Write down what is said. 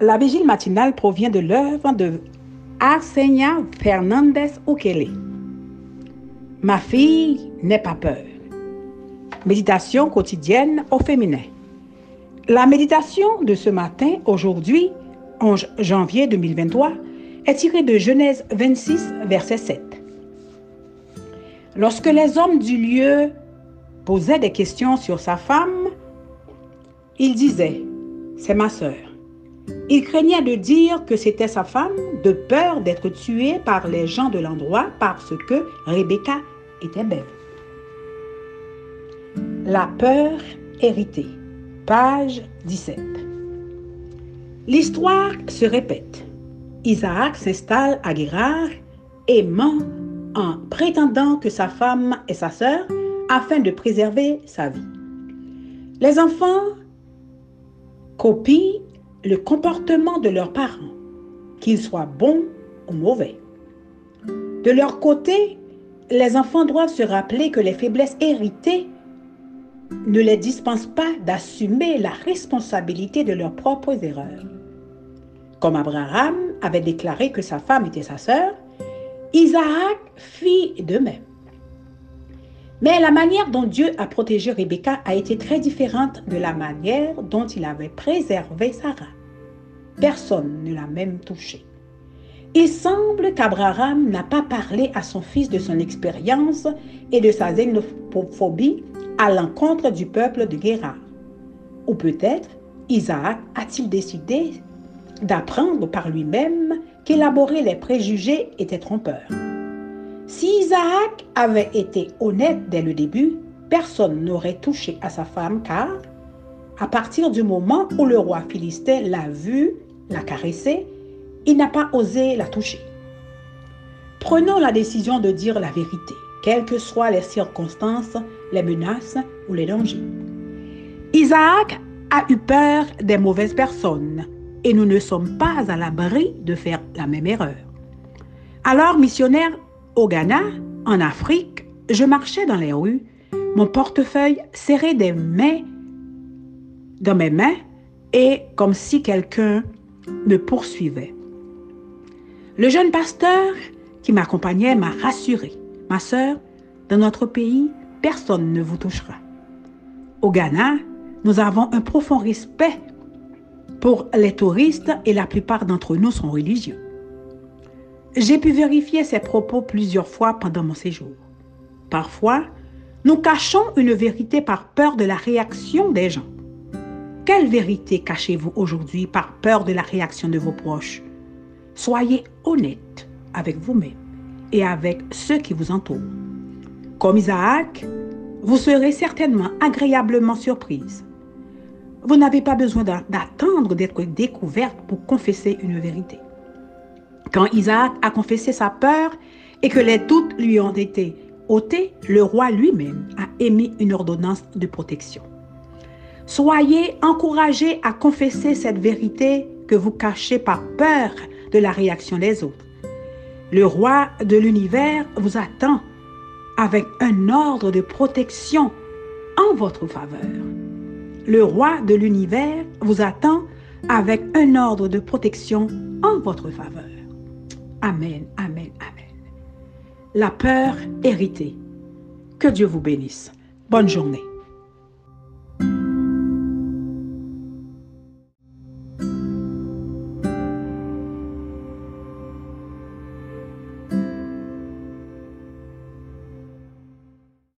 La vigile matinale provient de l'œuvre de Arsenia Fernandez Ukele. Ma fille n'est pas peur. Méditation quotidienne au féminin. La méditation de ce matin, aujourd'hui, 11 janvier 2023, est tirée de Genèse 26, verset 7. Lorsque les hommes du lieu posaient des questions sur sa femme, il disait, c'est ma sœur. Il craignait de dire que c'était sa femme, de peur d'être tué par les gens de l'endroit parce que Rebecca était belle. La peur héritée, page 17. L'histoire se répète. Isaac s'installe à Guérard et ment en prétendant que sa femme est sa sœur afin de préserver sa vie. Les enfants copient le comportement de leurs parents, qu'ils soient bons ou mauvais. De leur côté, les enfants doivent se rappeler que les faiblesses héritées ne les dispensent pas d'assumer la responsabilité de leurs propres erreurs. Comme Abraham avait déclaré que sa femme était sa sœur, Isaac fit de même. Mais la manière dont Dieu a protégé Rebecca a été très différente de la manière dont il avait préservé Sarah. Personne ne l'a même touchée. Il semble qu'Abraham n'a pas parlé à son fils de son expérience et de sa xénophobie à l'encontre du peuple de Guérard. Ou peut-être Isaac a-t-il décidé d'apprendre par lui-même qu'élaborer les préjugés était trompeur. Si Isaac avait été honnête dès le début, personne n'aurait touché à sa femme car, à partir du moment où le roi philistin l'a vue, l'a caressée, il n'a pas osé la toucher. Prenons la décision de dire la vérité, quelles que soient les circonstances, les menaces ou les dangers. Isaac a eu peur des mauvaises personnes et nous ne sommes pas à l'abri de faire la même erreur. Alors, missionnaire au Ghana, en Afrique, je marchais dans les rues, mon portefeuille serré des mains dans mes mains et comme si quelqu'un me poursuivait. Le jeune pasteur qui m'accompagnait m'a rassuré. Ma sœur, dans notre pays, personne ne vous touchera. Au Ghana, nous avons un profond respect pour les touristes et la plupart d'entre nous sont religieux. J'ai pu vérifier ces propos plusieurs fois pendant mon séjour. Parfois, nous cachons une vérité par peur de la réaction des gens. Quelle vérité cachez-vous aujourd'hui par peur de la réaction de vos proches? Soyez honnête avec vous-même et avec ceux qui vous entourent. Comme Isaac, vous serez certainement agréablement surprise. Vous n'avez pas besoin d'attendre d'être découverte pour confesser une vérité. Quand Isaac a confessé sa peur et que les doutes lui ont été ôtés, le roi lui-même a émis une ordonnance de protection. Soyez encouragés à confesser cette vérité que vous cachez par peur de la réaction des autres. Le roi de l'univers vous attend avec un ordre de protection en votre faveur. Le roi de l'univers vous attend avec un ordre de protection en votre faveur. Amen, amen, amen. La peur héritée. Que Dieu vous bénisse. Bonne journée.